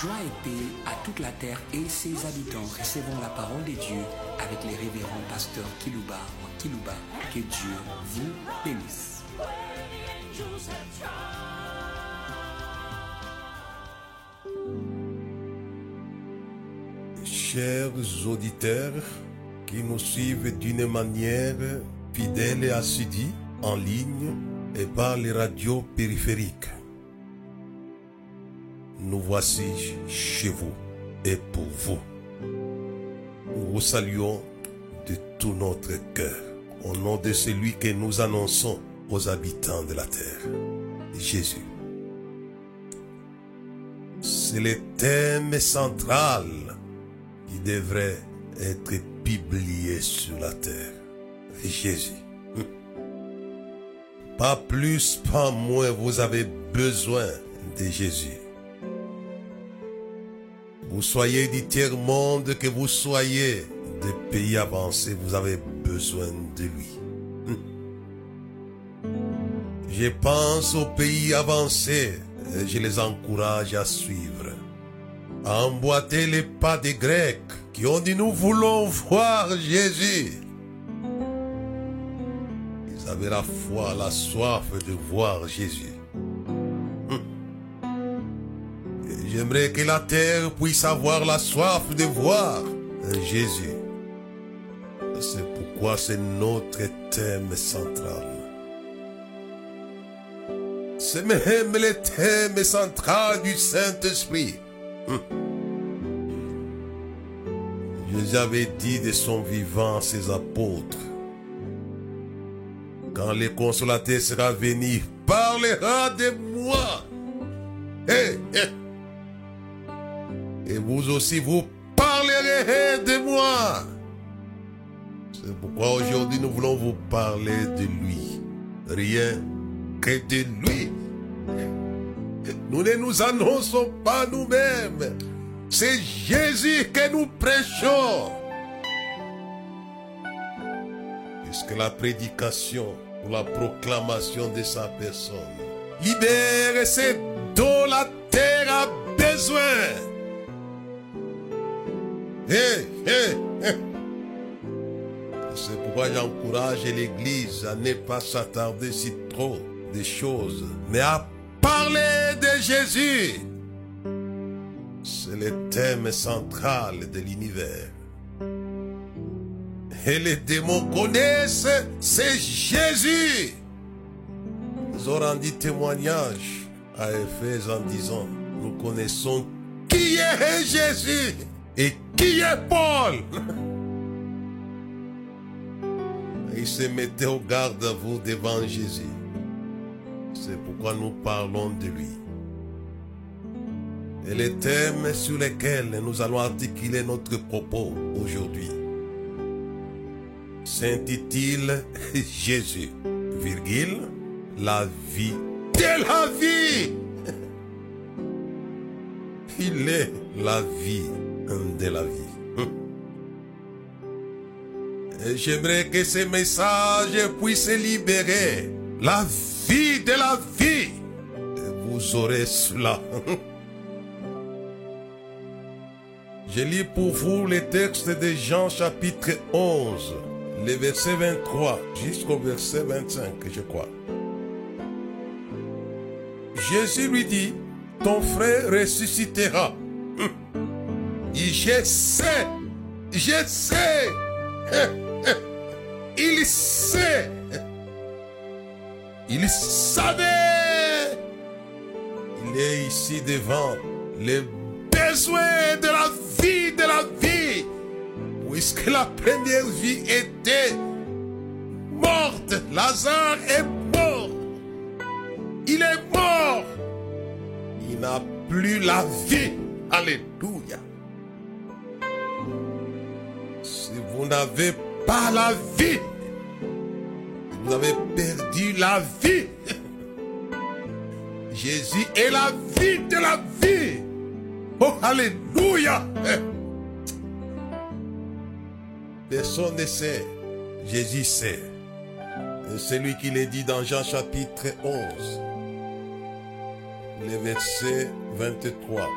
Joie et paix à toute la terre et ses habitants. Recevons la parole de Dieu avec les révérends pasteurs Kilouba Kilouba. Que Dieu vous bénisse. Chers auditeurs qui nous suivent d'une manière fidèle et assidue en ligne et par les radios périphériques, nous voici chez vous et pour vous. Nous vous saluons de tout notre cœur au nom de celui que nous annonçons aux habitants de la terre, Jésus. C'est le thème central qui devrait être publié sur la terre. Jésus. Pas plus, pas moins, vous avez besoin de Jésus. Vous soyez du tiers-monde, que vous soyez des pays avancés, vous avez besoin de lui. Je pense aux pays avancés et je les encourage à suivre. À emboîter les pas des Grecs qui ont dit nous voulons voir Jésus. Ils avaient la foi, la soif de voir Jésus. J'aimerais que la terre puisse avoir la soif de voir Jésus. C'est pourquoi c'est notre thème central. C'est même le thème central du Saint-Esprit. Jésus avait dit de son vivant à ses apôtres, quand le consolateur sera venu, parlera de moi. Et vous aussi, vous parlerez de moi. C'est pourquoi aujourd'hui nous voulons vous parler de lui. Rien que de lui. Nous ne nous annonçons pas nous-mêmes. C'est Jésus que nous prêchons. Puisque la prédication ou la proclamation de sa personne libère ce dont la terre a besoin. C'est pourquoi j'encourage l'Église à ne pas s'attarder si trop des choses, mais à parler de Jésus. C'est le thème central de l'univers. Et les démons connaissent, c'est Jésus. Ils ont rendu témoignage à Éphèse en disant, nous connaissons qui est Jésus et qui est Paul? Ils se mettaient au garde à vous devant Jésus. C'est pourquoi nous parlons de lui. Et les thèmes sur lesquels nous allons articuler notre propos aujourd'hui s'intitule Jésus, virgule, la vie de la vie. Il est la vie de la vie. Et j'aimerais que ce message puisse libérer la vie de la vie. Vous aurez cela. Je lis pour vous le texte de Jean chapitre 11, le verset 23 jusqu'au verset 25, je crois. Jésus lui dit, ton frère ressuscitera. Je sais, je sais, il sait, il savait, il est ici devant les besoins de la vie, de la vie, puisque la première vie était morte, Lazare est mort, il est mort, il n'a plus la vie, alléluia. N'avez pas la vie, vous avez perdu la vie. Jésus est la vie de la vie. Oh, alléluia. Personne ne sait. Jésus sait. C'est lui qui l'a dit dans Jean chapitre 11, le verset 23.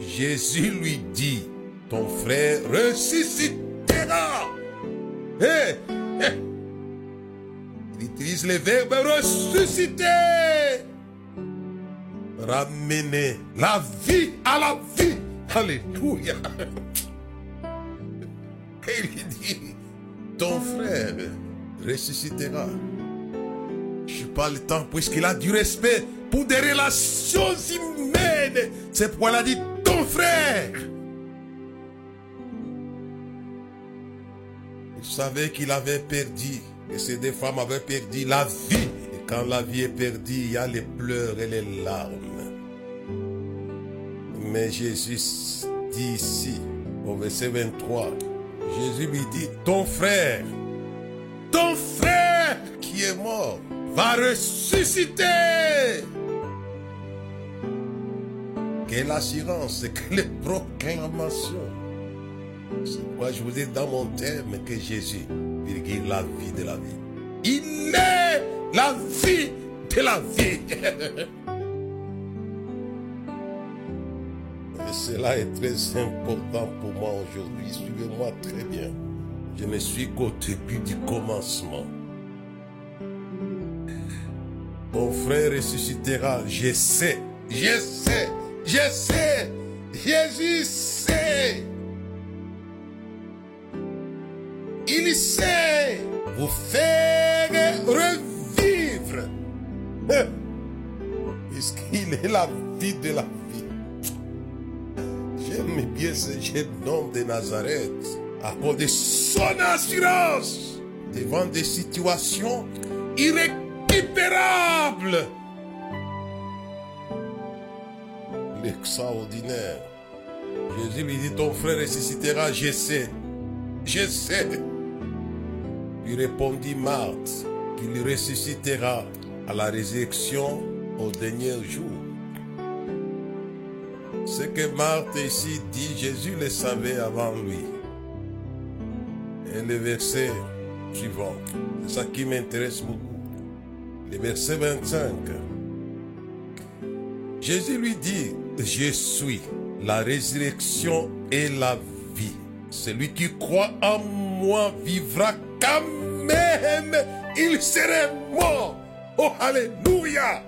Jésus lui dit, ton frère Il utilise le verbe ressusciter. Ramener la vie à la vie. Alléluia. Et il dit, ton frère ressuscitera. Je parle le temps puisqu'il a du respect pour des relations humaines. C'est pourquoi il a dit ton frère. Savait qu'il avait perdu, que ces deux femmes avaient perdu la vie. Et quand la vie est perdue, il y a les pleurs et les larmes. Mais Jésus dit ici, au verset 23, Jésus lui dit, ton frère, ton frère qui est mort, va ressusciter. Quelle assurance, quelle proclamation. C'est pourquoi je vous dis dans mon thème que Jésus, virgule la vie de la vie. Il est la vie de la vie. Et cela est très important pour moi aujourd'hui. Suivez-moi très bien. Je ne suis qu'au début du commencement. Mon frère ressuscitera. Je sais, je sais, je sais. Jésus Vous faire revivre. Puisqu'il est la vie de la vie. J'aime bien ce jeune homme de Nazareth à cause de son assurance devant des situations irrécupérables. L'extraordinaire. Jésus lui dit, ton frère ressuscitera, je sais, je sais. Répondit Marthe qu'il ressuscitera à la résurrection au dernier jour. Ce que Marthe ici dit, Jésus le savait avant lui. Et le verset suivant, c'est ça qui m'intéresse beaucoup. Le verset 25. Jésus lui dit, je suis la résurrection et la vie. Celui qui croit en moi vivra quand même. Il serait mort. Oh, Alléluia.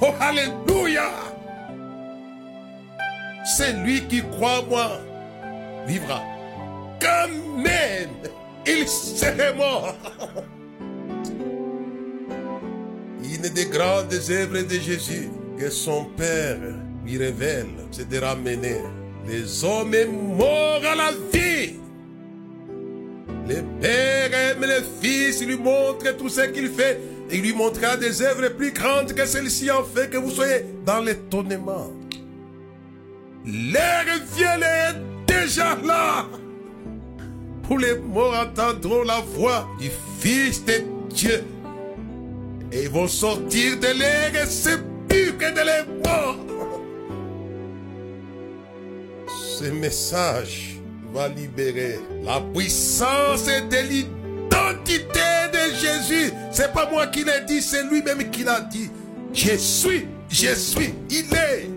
Oh, Alléluia. Celui qui croit en moi vivra. Quand même, il serait mort. Une des grandes œuvres de Jésus que son Père lui révèle, c'est de ramener les hommes morts à la vie. Le Père aime le Fils, il lui montre tout ce qu'il fait. Il lui montrera des œuvres plus grandes que celles-ci en fait que vous soyez dans l'étonnement. L'air vient est déjà là. Pour les morts entendront la voix du Fils de Dieu. Et ils vont sortir de l'air sépulcre de les morts. Ce message libérer la puissance de l'identité de Jésus. C'est pas moi qui l'ai dit, c'est lui-même qui l'a dit. Je suis, je suis, il est.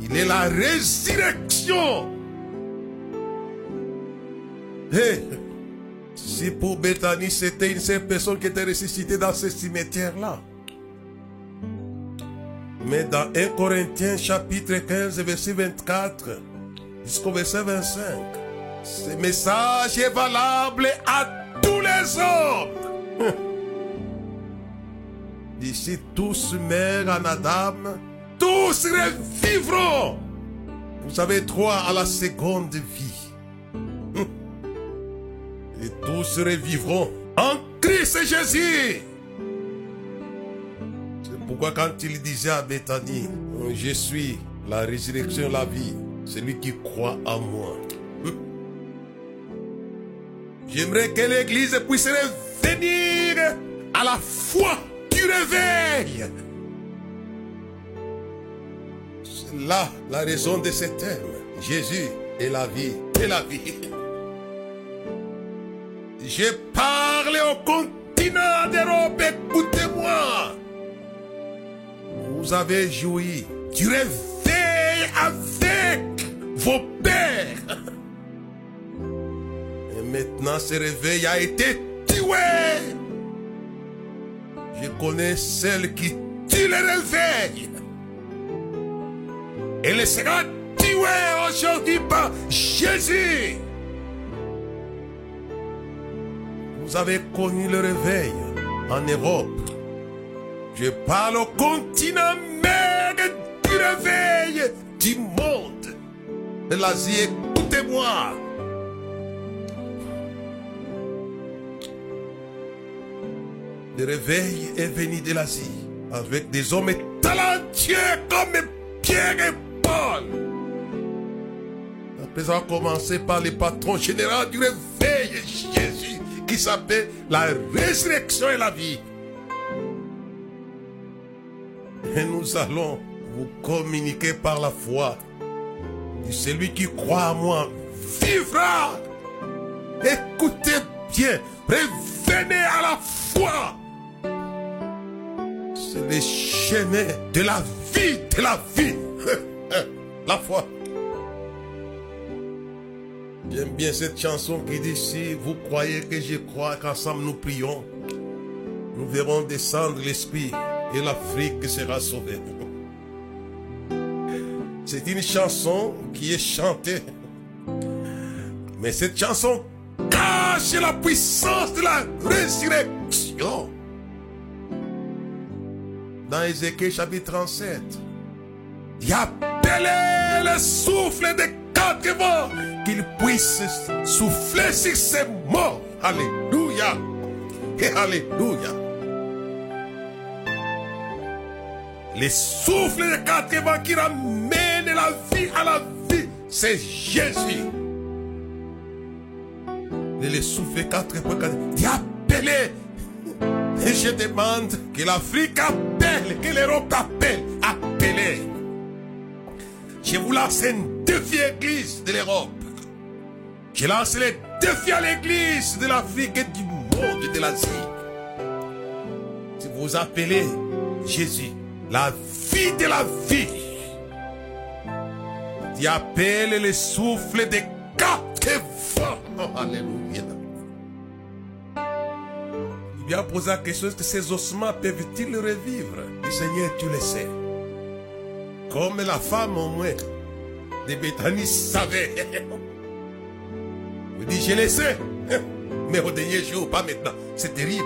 Il est la résurrection. Hey, si pour Bethany c'était une seule personne qui était ressuscitée dans ce cimetière-là. Mais dans 1 Corinthiens chapitre 15 verset 24 jusqu'au verset 25, ce message est valable à tous les hommes. D'ici tous meurent en Adam, tous revivront. Vous avez droit à la seconde vie. Et tous revivront en Christ Jésus. C'est pourquoi quand il disait à Bethanie, je suis la résurrection, la vie, celui qui croit en moi. J'aimerais que l'Église puisse revenir à la foi du réveil. C'est là la raison de ce thème. Jésus est la vie et la vie. Je parle au continent d'Europe, écoutez-moi. Vous avez joui du réveil avec vos pères. Et maintenant, ce réveil a été tué. Je connais celle qui tue le réveil. Elle sera tuée aujourd'hui par Jésus. Vous avez connu le réveil en Europe. Je parle au continent mère du réveil du monde. De l'Asie, écoutez-moi. Le réveil est venu de l'Asie avec des hommes talentueux comme Pierre et Paul. Après avoir commencé par les patrons généraux du réveil, Jésus, qui s'appelle la résurrection et la vie. Et nous allons vous communiquer par la foi. Et celui qui croit en moi vivra. Écoutez bien, revenez à la foi. C'est le chemin de la vie, de la vie. la foi. J'aime bien cette chanson qui dit si vous croyez que je crois qu'ensemble nous prions, nous verrons descendre l'Esprit et l'Afrique sera sauvée. C'est une chanson qui est chantée. Mais cette chanson cache la puissance de la résurrection. Dans Ézéchiel chapitre 37, il a appelé le souffle des quatre vents qu'il puisse souffler sur ces morts. Alléluia. Et Alléluia. Les souffles des quatre vents qui ramènent à la vie, c'est Jésus. Et les souffles quatre il a appelé. Et je demande que l'Afrique appelle, que l'Europe appelle, appelez. Je vous lance un défi église de l'Europe. Je lance le défi à l'église de l'Afrique et du monde de l'Asie. Si vous appelez Jésus, la vie de la vie, tu appelles le souffle des quatre vents. Oh, alléluia. Il vient poser la question est-ce que ces ossements peuvent-ils revivre? Le Seigneur, tu le sais. Comme la femme au moins de Bethanie savait. Vous dites, je le sais. Mais au dernier jour, pas maintenant. C'est terrible.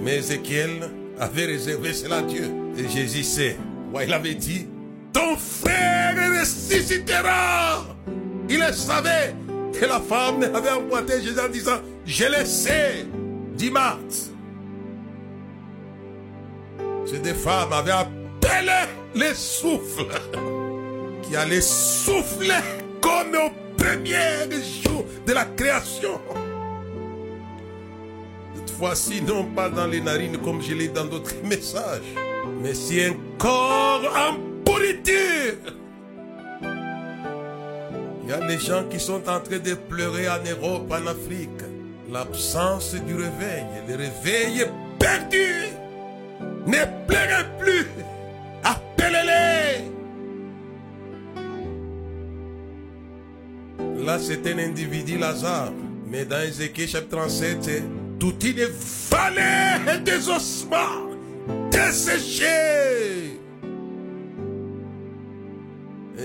Mais Ézéchiel avait réservé cela à Dieu. Et Jésus sait. Il avait dit, ton frère ressuscitera. Il savait. Et la femme avait emboîté Jésus en disant, je le sais. Dimanche. Ces deux femmes avaient appelé les souffles qui allait souffler comme au premier jour de la création. Cette fois-ci, non pas dans les narines comme je l'ai dans d'autres messages, mais c'est un corps en Il y a des gens qui sont en train de pleurer en Europe, en Afrique. L'absence du réveil. Le réveil est perdu. Ne pleurez plus. Appelez-les. Là, c'est un individu Lazare. Mais dans Ézéchiel chapitre 37, c'est toute une vallée des ossements desséchés.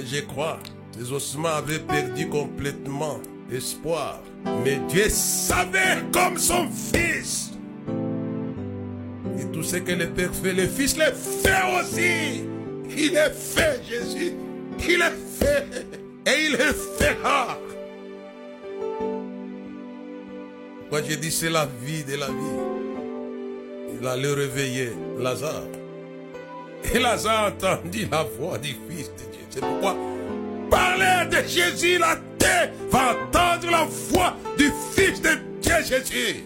Je crois, ces ossements avaient perdu complètement espoir. Mais Dieu savait comme son fils. Et tout ce que le Père fait, le Fils le fait aussi. Il est fait, Jésus. Il est fait. Et il le fera. Pourquoi j'ai dit c'est la vie de la vie? Il allait réveiller Lazare. Et Lazare entendit la voix du Fils de Dieu. C'est pourquoi parler de Jésus, la terre va entendre la voix du Fils de Dieu Jésus.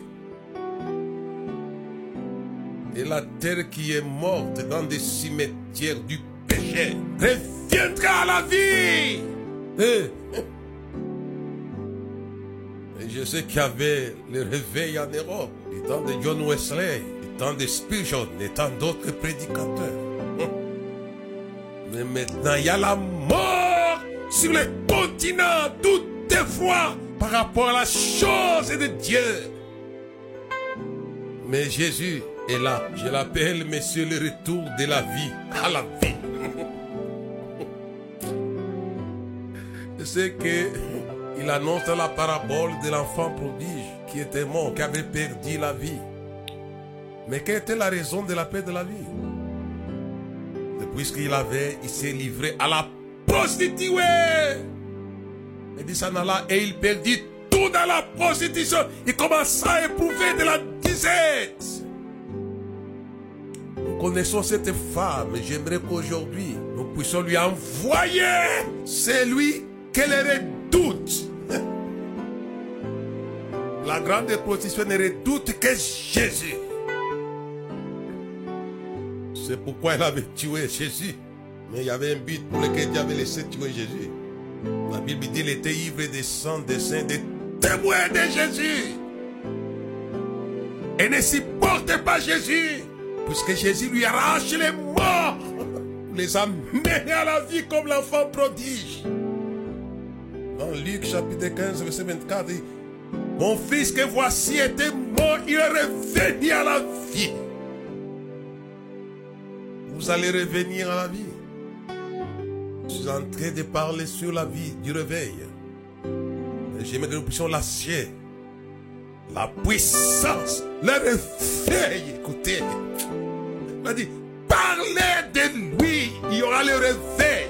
Et la terre qui est morte dans des cimetières du péché reviendra à la vie. Et, et je sais qu'il y avait le réveil en Europe, du temps de John Wesley, du temps de Spurgeon et tant d'autres prédicateurs. Mais maintenant, il y a la mort sur les continents, toutes les fois, par rapport à la chose de Dieu. Mais Jésus est là. Je l'appelle, Monsieur, le retour de la vie à la vie. Sais que il annonce la parabole de l'enfant prodige qui était mort, qui avait perdu la vie. Mais quelle était la raison de la paix de la vie? Puisqu'il avait, il s'est livré à la prostituée. Il dit ça et il perdit tout dans la prostitution. Il commença à éprouver de la disette. Nous connaissons cette femme. J'aimerais qu'aujourd'hui, nous puissions lui envoyer celui qu'elle redoute. La grande prostituée ne redoute que Jésus. C'est pourquoi elle avait tué Jésus. Mais il y avait un but pour lequel Dieu avait laissé tuer Jésus. La Bible dit qu'il était ivre des sang, des saints, des témoins de Jésus. Et ne supportait pas Jésus. Puisque Jésus lui arrache les morts. Les a menés à la vie comme l'enfant prodige. Dans Luc chapitre 15, verset 24, dit, Mon fils que voici était mort, il est revenu à la vie vous allez revenir à la vie. Je suis en train de parler sur la vie du réveil. J'aimerais que nous puissions lâcher la puissance, le réveil. Écoutez, il a dit, parlez de lui, il y aura le réveil.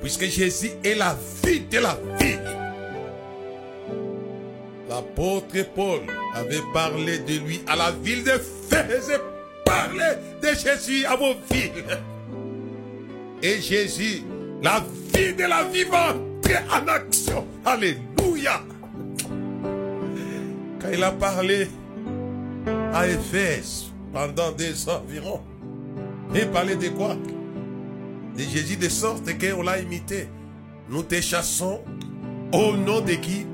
Puisque Jésus est la vie de la vie. L'apôtre Paul avait parlé de lui à la ville de Fès parler de Jésus à vos villes. Et Jésus, la vie de la vivante, en action. Alléluia. Quand il a parlé à Éphèse pendant des ans environ, il parlait de quoi? De Jésus de sorte qu'on l'a imité. Nous te chassons au nom de qui?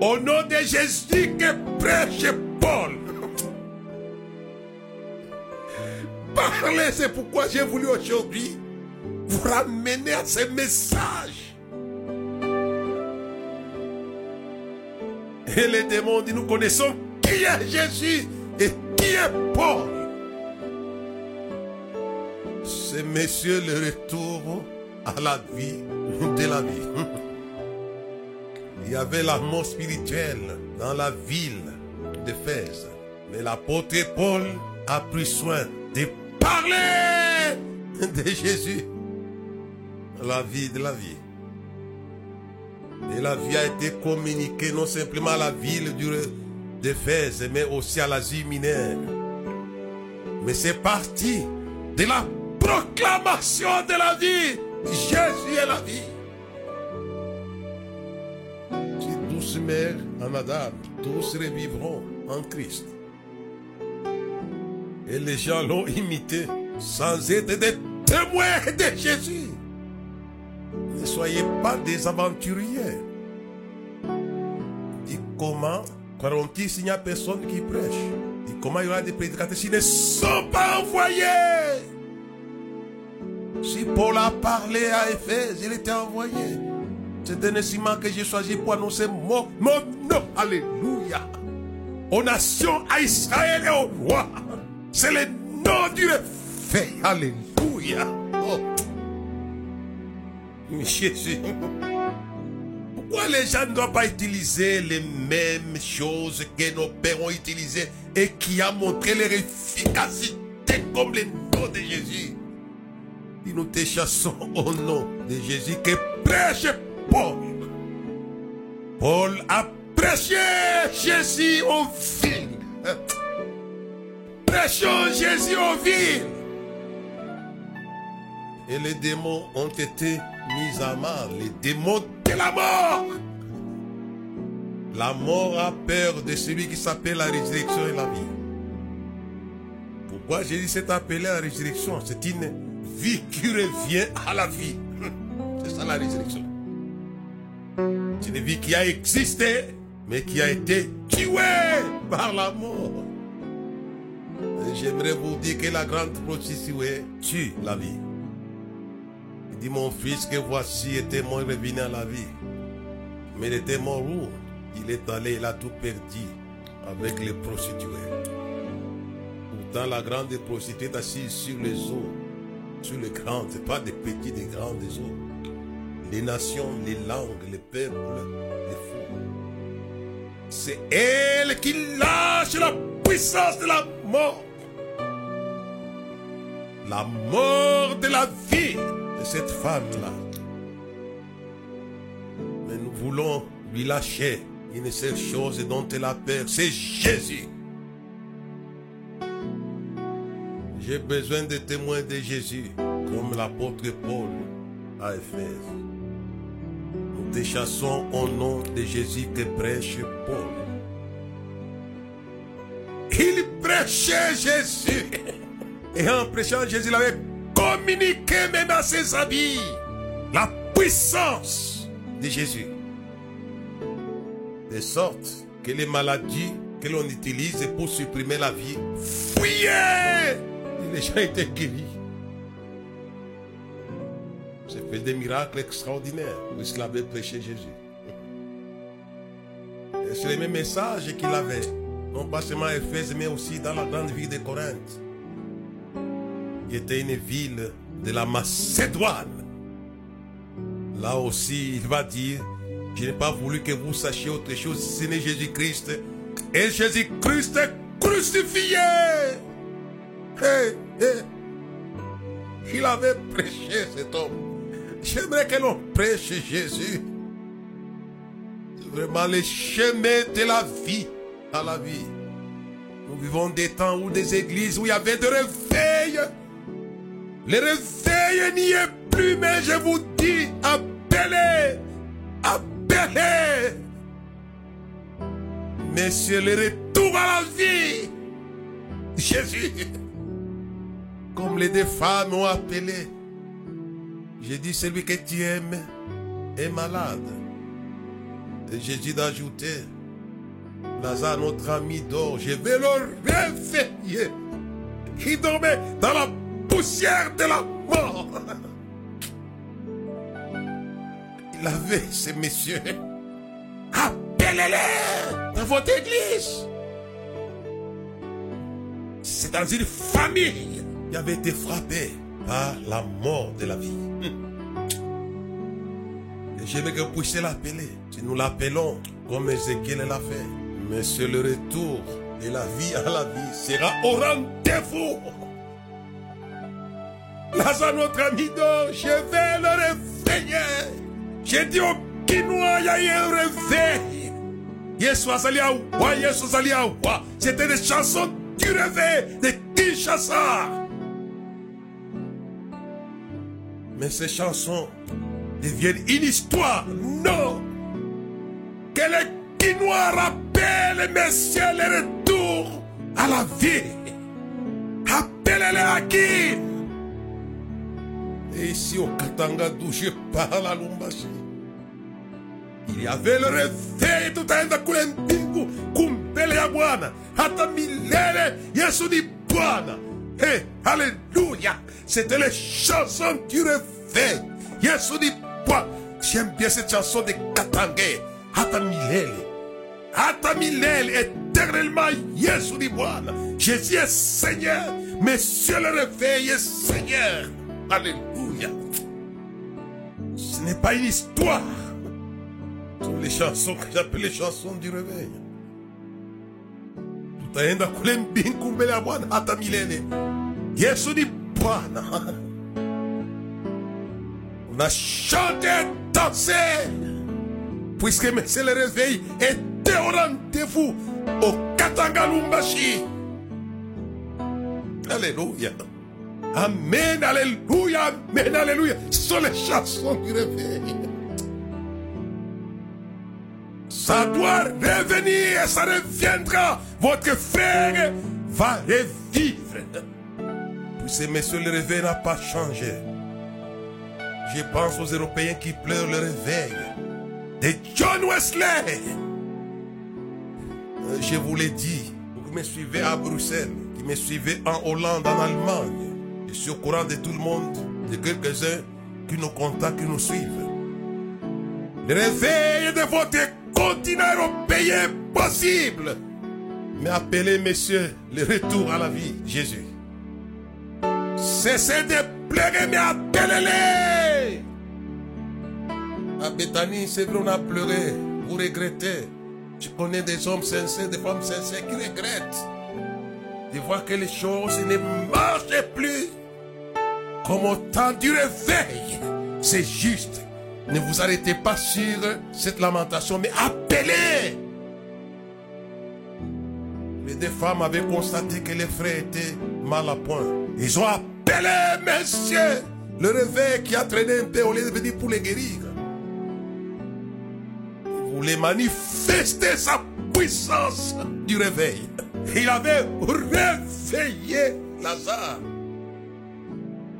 Au nom de Jésus que prêche Paul. Parlez, c'est pourquoi j'ai voulu aujourd'hui vous ramener à ce message. Et les démons disent, nous connaissons qui est Jésus et qui est Paul. C'est monsieur le retour à la vie de la vie. Il y avait la mort spirituelle dans la ville d'Éphèse. Mais l'apôtre Paul a pris soin de parler de Jésus. La vie de la vie. Et la vie a été communiquée non simplement à la ville d'Éphèse, mais aussi à l'Asie mineure. Mais c'est parti de la proclamation de la vie. Jésus est la vie. Si tous meurent en Adam, tous revivront en Christ. Et les gens l'ont imité sans être des témoins de Jésus. Ne soyez pas des aventuriers. Dit comment croiront-ils s'il n'y a personne qui prêche? Dit comment il y aura des prédicateurs s'ils ne sont pas envoyés? Si Paul a parlé à Éphèse, il était envoyé. C'est un instrument que j'ai choisi pour annoncer mon, mon nom. Alléluia. Aux nations, à Israël et au roi. C'est le nom du réveil. Alléluia. Oh. Jésus. Pourquoi les gens ne doivent pas utiliser les mêmes choses que nos pères ont utilisées et qui a montré leur efficacité comme le nom de Jésus? Nous te chassons au nom de Jésus que prêche Paul. Paul a prêché Jésus au fil. Prêchons Jésus aux villes. Et les démons ont été mis à mal. Les démons de la mort. La mort a peur de celui qui s'appelle la résurrection et la vie. Pourquoi Jésus s'est appelé la résurrection? C'est une vie qui revient à la vie. C'est ça la résurrection. C'est une vie qui a existé, mais qui a été tuée par la mort. J'aimerais vous dire que la grande prostituée tue la vie. Il dit, mon fils, que voici était mort revenu à la vie. Mais il était mort où Il est allé, il a tout perdu avec les prostituées. Pourtant, la grande prostituée est assise sur les eaux, sur les grandes, pas des petits, des grandes eaux. Les nations, les langues, les peuples, les fous. C'est elle qui lâche la puissance de la mort. La mort de la vie de cette femme-là. Mais nous voulons lui lâcher une seule chose dont elle a peur, c'est Jésus. J'ai besoin de témoins de Jésus, comme l'apôtre Paul à Éphèse. Nous déchassons au nom de Jésus que prêche Paul. Il prêchait Jésus. Et en prêchant Jésus, il avait communiqué même à ses amis la puissance de Jésus. De sorte que les maladies que l'on utilise pour supprimer la vie fuyaient. Et les gens étaient guéris. C'est fait des miracles extraordinaires puisqu'il avait prêché Jésus. Et c'est le même message qu'il avait, non pas seulement à Éphèse, mais aussi dans la grande ville de Corinthe qui était une ville de la Macédoine. Là aussi, il va dire, je n'ai pas voulu que vous sachiez autre chose, ce n'est Jésus-Christ. Et Jésus-Christ est crucifié. Hey, hey. Il avait prêché cet homme. J'aimerais que l'on prêche Jésus. Vraiment le chemin de la vie à la vie. Nous vivons des temps où des églises où il y avait de réveil. Le réveil n'y est plus, mais je vous dis, appelez, appelez. C'est le retour à la vie. Jésus, comme les deux femmes ont appelé. J'ai dit, celui que tu aimes est malade. Et Jésus d'ajouter, Lazare, notre ami, dort. Je vais le réveiller. Il dormait dans la poussière de la mort. Il avait ces messieurs. Appelez-les dans votre église. C'est dans une famille qui avait été frappée par la mort de la vie. Et je veux que vous puissiez l'appeler. Si nous l'appelons comme Ézéchiel l'a fait. Mais c'est le retour de la vie à la vie sera au rendez-vous. Lazare, notre ami dort, je vais le réveiller. J'ai dit au Kinois, il y a eu un réveil. Yesu Yesu. C'était des chansons du réveil de Kinshasa. Mais ces chansons deviennent une histoire. Non. Que les Kinois rappellent, messieurs, le retour à la vie. Appelez-les à qui? Et ici au Katanga touché par la Lumbashi. Il y avait le réveil tutaenda kule mbingu kumbele ya Bwana hata milele. Yesu ni. Hey, alléluia. C'était les chansons du réveil. Yesu ni. J'aime bien cette chanson de Katanga. Hata milele. Milele. Éternellement, Yesu ni. Jésus est Seigneur. Monsieur le réveil est Seigneur. Alléluia. Ce n'est pas une histoire. Sont les chansons que j'appelle les chansons du réveil. tutaenda kule mbingu. Yesu ni Bwana. On a chanté, dansé, puisque c'est le réveil était au rendez-vous au Katanga Lumbashi. Alléluia. Amen, alléluia, amen, alléluia. Ce sont les chansons du réveil. Ça doit revenir, ça reviendra. Votre frère va revivre. Puisque, messieurs, le réveil n'a pas changé. Je pense aux Européens qui pleurent le réveil. De John Wesley. Euh, Je vous l'ai dit, qui me suivaient à Bruxelles, qui me suivaient en Hollande, en Allemagne. Je suis au courant de tout le monde, de quelques-uns qui nous contactent, qui nous suivent. Le réveil de votre continent européen possible. Mais appelez, messieurs, le retour à la vie, Jésus. Cessez de pleurer, mais appelez-les. À Bethanie, c'est vrai, on a pleuré. Vous regrettez. Je connais des hommes sincères, des femmes sincères qui regrettent de voir que les choses ne marchent plus. Comme au temps du réveil. C'est juste. Ne vous arrêtez pas sur cette lamentation, mais appelez. Les deux femmes avaient constaté que les frères étaient mal à point. Ils ont appelé, monsieur, le réveil qui a traîné un peu au lieu de venir pour les guérir. Il voulait manifester sa puissance du réveil. Il avait réveillé Lazare.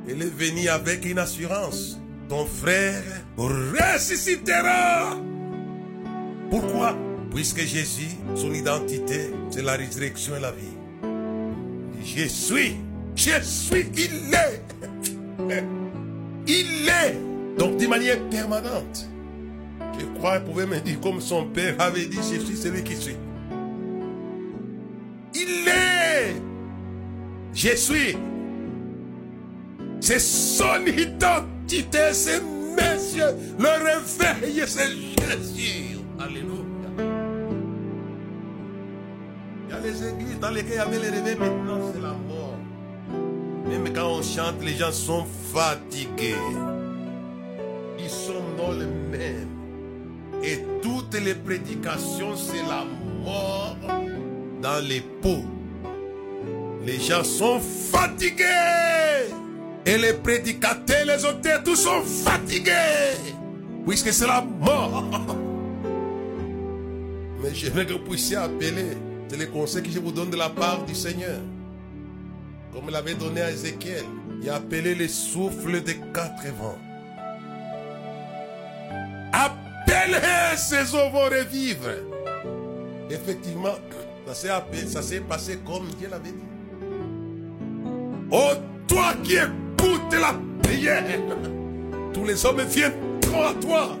Il est venu avec une assurance. Ton frère ressuscitera. Pourquoi? Puisque Jésus, son identité, c'est la résurrection et la vie. Je suis, je suis, il est. Il est. Donc de manière permanente. Je crois qu'il pouvait me dire comme son père avait dit, je suis celui qui suis. Il est. Je suis. C'est son identité, c'est messieurs. Le réveil, c'est Jésus. Alléluia. Il y a les églises dans lesquelles il y avait les réveils, maintenant c'est la mort. Même quand on chante, les gens sont fatigués. Ils sont dans le même. Et toutes les prédications, c'est la mort dans les pots. Les gens sont fatigués. Et les prédicateurs, les auteurs, tous sont fatigués. Puisque c'est la mort? Mais je veux que vous puissiez appeler. C'est le conseil que je vous donne de la part du Seigneur. Comme il l'avait donné à Ézéchiel. Il a appelé le souffle des quatre vents. Appelez ces eaux vont revivre. Effectivement, ça s'est passé comme Dieu l'avait dit. Oh, toi qui la prière, tous les hommes viennent à toi,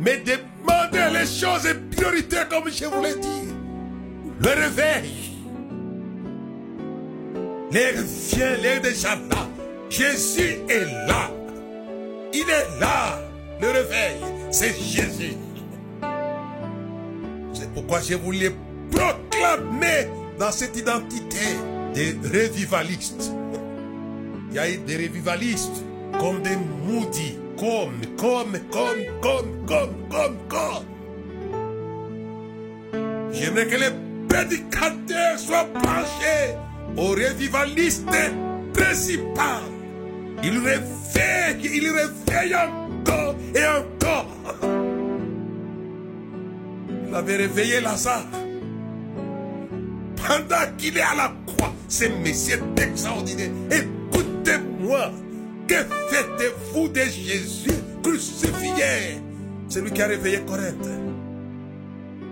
mais demandez les choses prioritaires comme je vous l'ai dit. Le réveil. L'air vient, l'air déjà là. Jésus est là. Il est là. Le réveil, c'est Jésus. C'est pourquoi je voulais proclamer dans cette identité des revivalistes. Il y a des revivalistes comme des moody, comme, comme, comme, comme, comme, comme, comme. J'aimerais que les prédicateurs soient branchés au revivaliste principal. Il réveille, il réveille encore et encore. Il avait réveillé Lazare. Pendant qu'il est à la croix, c'est Messie extraordinaire. Écoutez-moi. Que faites-vous de Jésus crucifié? Celui qui a réveillé Corinthe.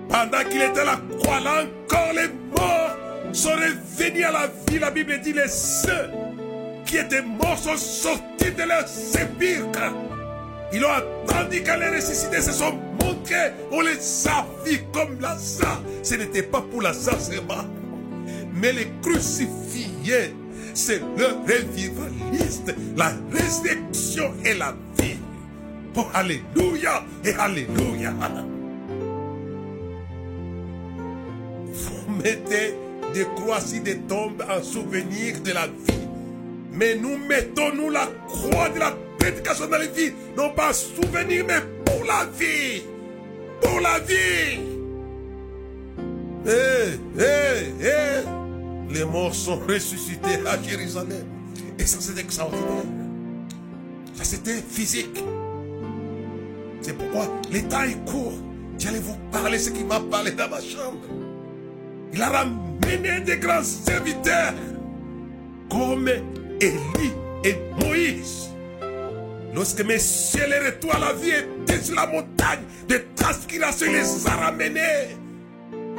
Pendant qu'il était à la croix, là encore les morts sont revenus à la vie. La Bible dit les ceux qui étaient morts sont sortis de leur sépulcre. Ils ont attendu qu'elle les ressuscité, se sont montrés. On les a vus comme Lazare. Ce n'était pas pour Lazare seulement, mais les crucifiés. C'est le revivaliste, la résurrection et la vie. Oh, Alléluia et Alléluia. Vous mettez des croix si des tombes en souvenir de la vie. Mais nous mettons, nous, la croix de la prédication dans la vie. Non pas souvenir, mais pour la vie. Pour la vie. Hé, hé, hé. Les morts sont ressuscités à Jérusalem. Et ça, c'est extraordinaire. Ça, c'était physique. C'est pourquoi le temps est court. J'allais vous parler ce qui m'a parlé dans ma chambre. Il a ramené des grands serviteurs comme Élie et Moïse. Lorsque messieurs les retours à la vie étaient sur la montagne de transgression, il les a ramenés.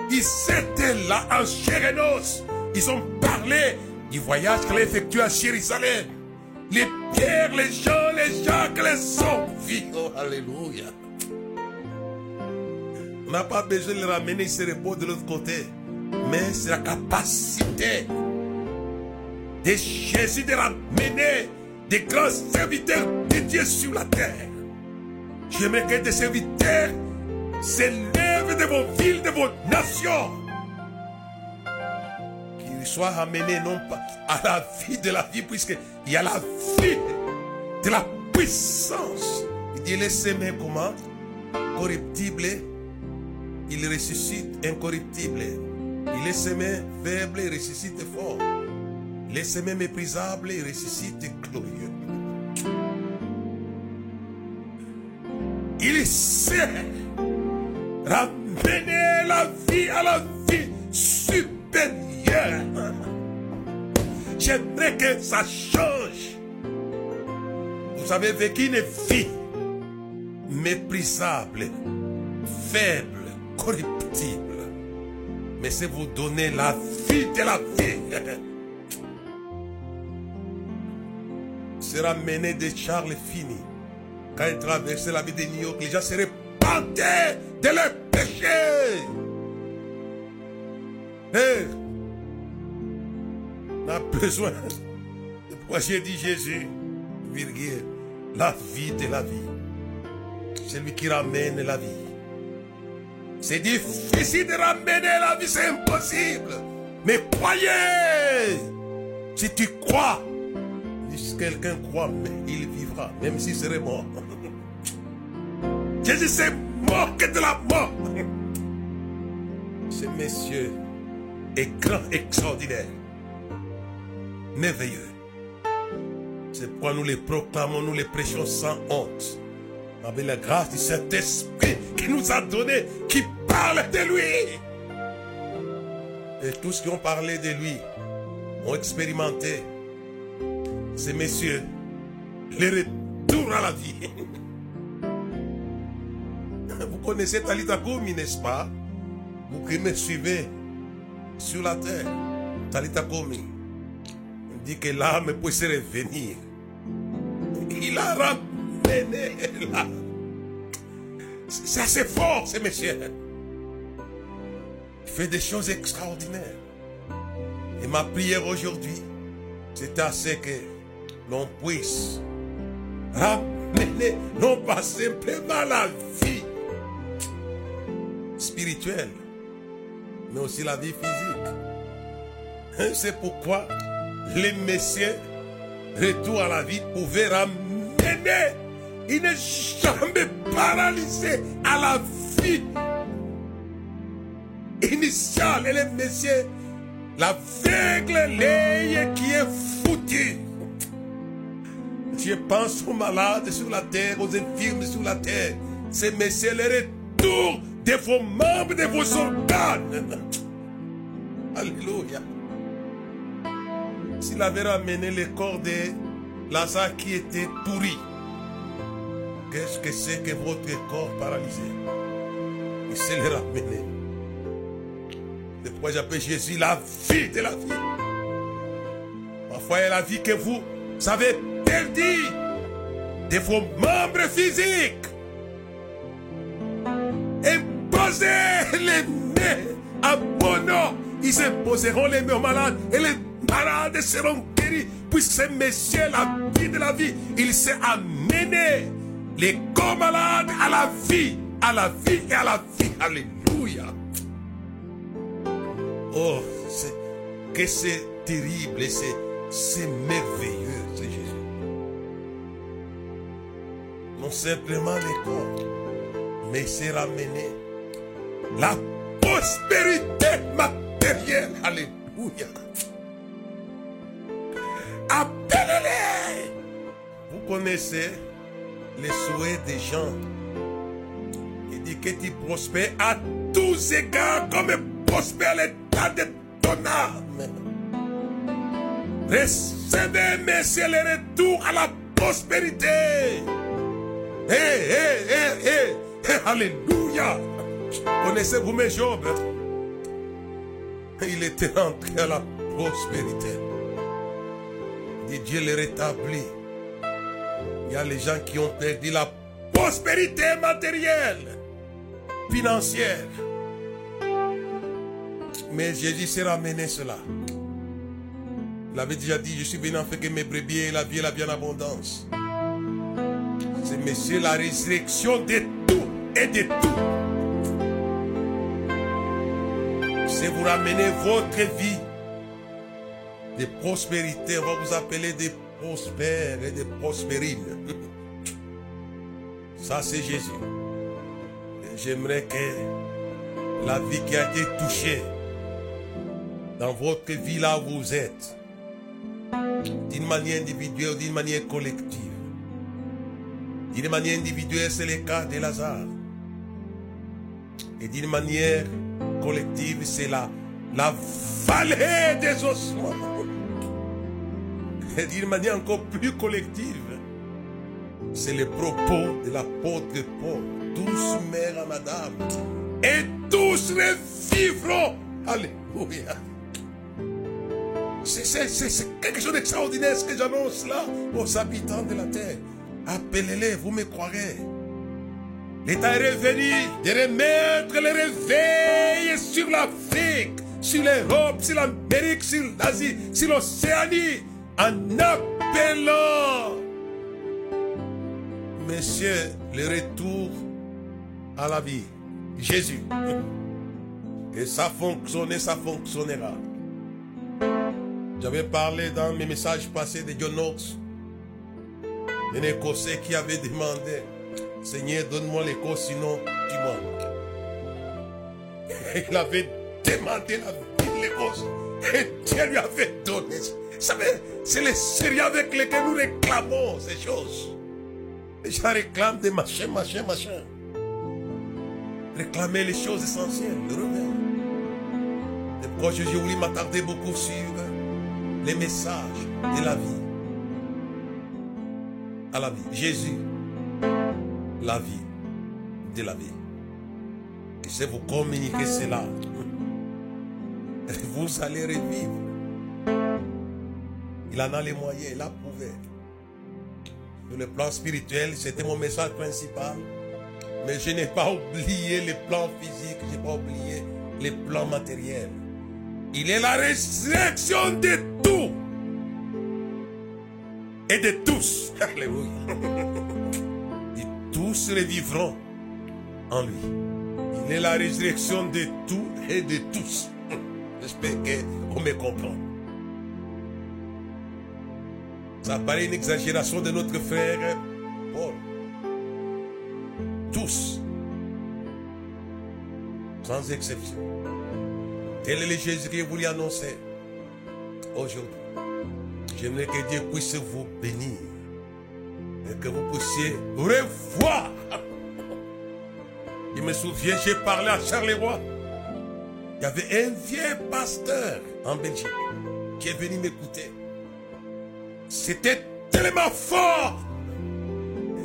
Ils étaient là en chair et os. Ils ont parlé du voyage qu'elle a effectué à Jérusalem. Les pierres, les gens, les gens que les ont vus. Oh, alléluia. On n'a pas besoin de les ramener, ce repos de l'autre côté. Mais c'est la capacité de Jésus de ramener des grands serviteurs de Dieu sur la terre. J'aimerais que des serviteurs s'élèvent de vos villes, de vos nations. Qu'ils soient ramenés non pas à la vie de la vie, puisqu'il y a la vie de la puissance. Il dit, les semer comment? Corruptible, il ressuscite incorruptible. Il est semé faible et ressuscite fort. Il est semé méprisable et ressuscite glorieux. Il sait ramener la vie à la vie supérieure. J'aimerais que ça change. Vous avez vécu une vie méprisable, faible, corruptible. Mais c'est vous donner la vie de la vie. Sera mené de Charles Fini. Quand il traversait la vie de New York, les gens se repentaient de leurs péchés. On a besoin. Pourquoi j'ai dit Jésus, virgule, la vie de la vie. C'est lui qui ramène la vie. C'est difficile de ramener la vie, c'est impossible. Mais croyez, si tu crois, si quelqu'un croit, mais il vivra, même s'il serait mort. Jésus s'est moqué de la mort. Ce monsieur est grand, extraordinaire, merveilleux. C'est pourquoi nous les proclamons, nous les prêchons sans honte avec la grâce du Saint-Esprit qui nous a donné, qui parle de lui. Et tous qui ont parlé de lui ont expérimenté, ces messieurs, le retour à la vie. Vous connaissez Talita Koumi, n'est-ce pas? Vous qui me suivez sur la terre, Talita Koumi dit que l'âme puisse revenir. Il a ramené l'âme. C'est assez fort, ce monsieur. Il fait des choses extraordinaires. Et ma prière aujourd'hui, c'est assez que l'on puisse ramener non pas simplement la vie spirituelle, mais aussi la vie physique. C'est pourquoi les messieurs, retour à la vie, pouvaient ramener il n'est jamais paralysé à la vie initiale. Et les messieurs, l'aveugle, l'œil qui est foutu. Je pense aux malades sur la terre, aux infirmes sur la terre. Ces messieurs, le retour de vos membres, de vos organes. Alléluia. S'il avait ramené le corps de Lazare qui était pourri, Qu'est-ce que c'est que votre corps paralysé? Il s'est le ramené. C'est pourquoi j'appelle Jésus la vie de la vie. Parfois, il y a la vie que vous avez perdue de vos membres physiques. Imposez les mains à mon nom. Ils imposeront les mains aux malades et les malades seront guéris. Puisque ce monsieur, la vie de la vie, il s'est amené les corps malades à la vie, à la vie et à la vie. Alléluia. Oh, que c'est terrible c'est merveilleux, c'est Jésus. Non simplement les corps, mais c'est ramener la prospérité matérielle. Alléluia. Vous connaissez les souhaits des gens. Il dit que tu prospères à tous égards comme prospère l'état de ton âme. Recevez, messieurs, le retour à la prospérité. Hé, hé, hé, hé, alléluia. Connaissez-vous mes Job il était rentré à la prospérité. Et Dieu les rétablit. Il y a les gens qui ont perdu la prospérité matérielle, financière. Mais Jésus s'est ramené cela. Il avait déjà dit, je suis venu en fait que mes brebis et la vie et la vie en abondance. C'est monsieur la résurrection de tout et de tout. C'est vous ramener votre vie de prospérité. On va vous appeler des prospères et des prospérines. Ça, c'est Jésus. J'aimerais que la vie qui a été touchée dans votre vie là où vous êtes, d'une manière individuelle d'une manière collective. D'une manière individuelle, c'est le cas de Lazare. Et d'une manière collective, c'est la, la vallée des ossements. D'une manière encore plus collective, c'est le propos de l'apôtre Paul. Tous mères à madame. Et tous revivront. Alléluia. C'est quelque chose d'extraordinaire ce que j'annonce là aux habitants de la terre. Appelez-les, vous me croirez. L'État est revenu de remettre le réveil sur l'Afrique, sur l'Europe, sur l'Amérique, sur l'Asie, sur l'Océanie, en appelant, Monsieur, le retour à la vie. Jésus. Et ça fonctionne, ça fonctionnera. J'avais parlé dans mes messages passés de John Knox, un Écossais qui avait demandé, Seigneur, donne-moi l'Écosse, sinon tu manques. Il avait demandé la vie de l'Écosse et Dieu lui avait donné. C'est les sérieux avec lesquels nous réclamons ces choses. Les gens réclament des machins, machins, machins. Réclamer les choses essentielles, le remède. Et pourquoi je voulais m'attarder beaucoup sur les messages de la vie. À la vie. Jésus, la vie de la vie. Et si vous communiquez cela, vous allez revivre. Il en a les moyens, il a prouvé. Le plan spirituel, c'était mon message principal. Mais je n'ai pas oublié les plans physiques, je n'ai pas oublié les plans matériels. Il est la résurrection de tout et de tous. Alléluia. Et tous revivront en lui. Il est la résurrection de tout et de tous. J'espère qu'on me comprend. Ça paraît une exagération de notre frère Paul. Tous. Sans exception. Tel est le Jésus que vous lui annoncez aujourd'hui. J'aimerais que Dieu puisse vous bénir et que vous puissiez revoir. Je me souviens, j'ai parlé à Charleroi. Il y avait un vieux pasteur en Belgique qui est venu m'écouter. C'était tellement fort.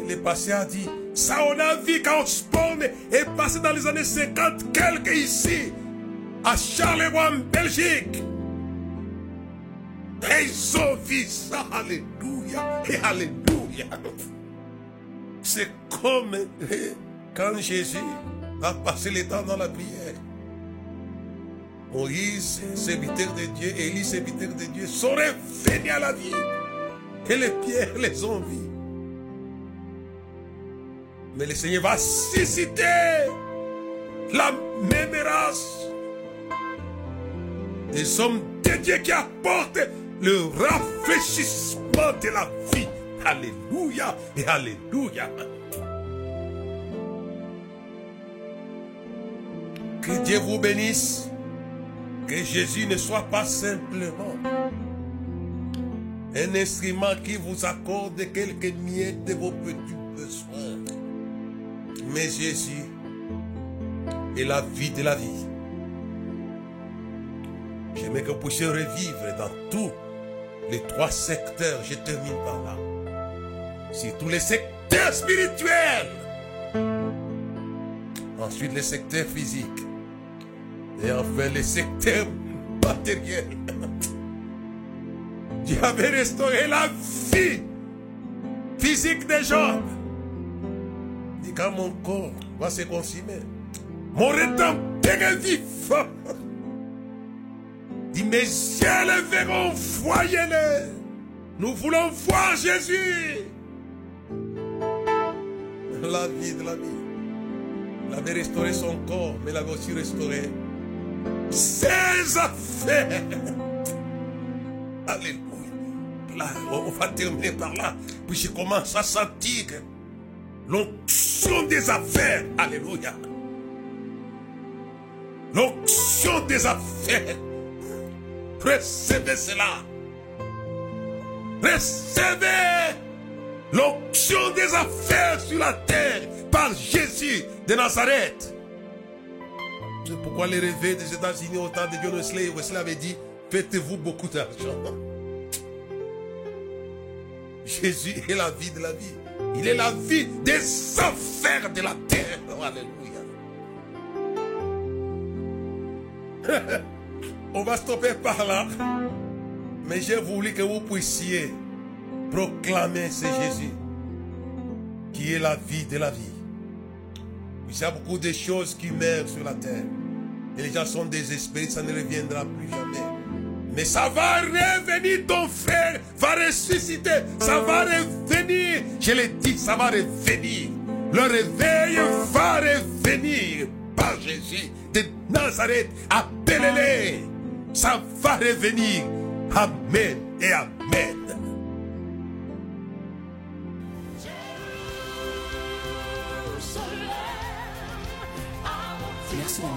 Le pasteur a dit, ça on a vu quand Osborne est passé dans les années 50 quelques ici, à Charleroi en Belgique. Et ils ont vu ça, alléluia, et alléluia. C'est comme quand Jésus a passé le temps dans la prière. Moïse, serviteur de Dieu, Élie, serviteur de Dieu, sont revenus à la vie. Et les pierres les ont vus. Mais le Seigneur va susciter la même race des hommes de qui apportent le rafraîchissement de la vie. Alléluia et Alléluia. Que Dieu vous bénisse. Que Jésus ne soit pas simplement un instrument qui vous accorde quelques miettes de vos petits besoins. Mais Jésus est la vie de la vie. J'aimerais que vous puissiez revivre dans tous les trois secteurs. Je termine par là. Sur tous les secteurs spirituels. Ensuite, les secteurs physiques. Et enfin, les secteurs matériel. Dieu avait restauré la vie physique des gens. Dit quand mon corps va se consumer, mon rédempteur vif. Dit mes yeux le verront, voyez-le. Nous voulons voir Jésus. La vie de la vie. Il avait restauré son corps, mais il avait aussi restauré ses affaires. Alléluia. Là, on va terminer par là. Puis je commence à sentir l'onction des affaires. Alléluia. L'onction des affaires. Recevez cela. Recevez l'onction des affaires sur la terre par Jésus de Nazareth. Pourquoi les rêves des États-Unis au temps de John Wesley, Wesley avait dit, faites-vous beaucoup d'argent. Jésus est la vie de la vie. Il est la vie des affaires de la terre. Alléluia. On va stopper par là. Mais j'ai voulu que vous puissiez proclamer ce Jésus qui est la vie de la vie. Il y a beaucoup de choses qui meurent sur la terre. Et les gens sont désespérés, ça ne reviendra plus jamais. Mais ça va revenir, ton frère va ressusciter, ça va revenir. Je l'ai dit, ça va revenir. Le réveil va revenir par Jésus de Nazareth. Appelez-les. Ça va revenir. Amen et Amen.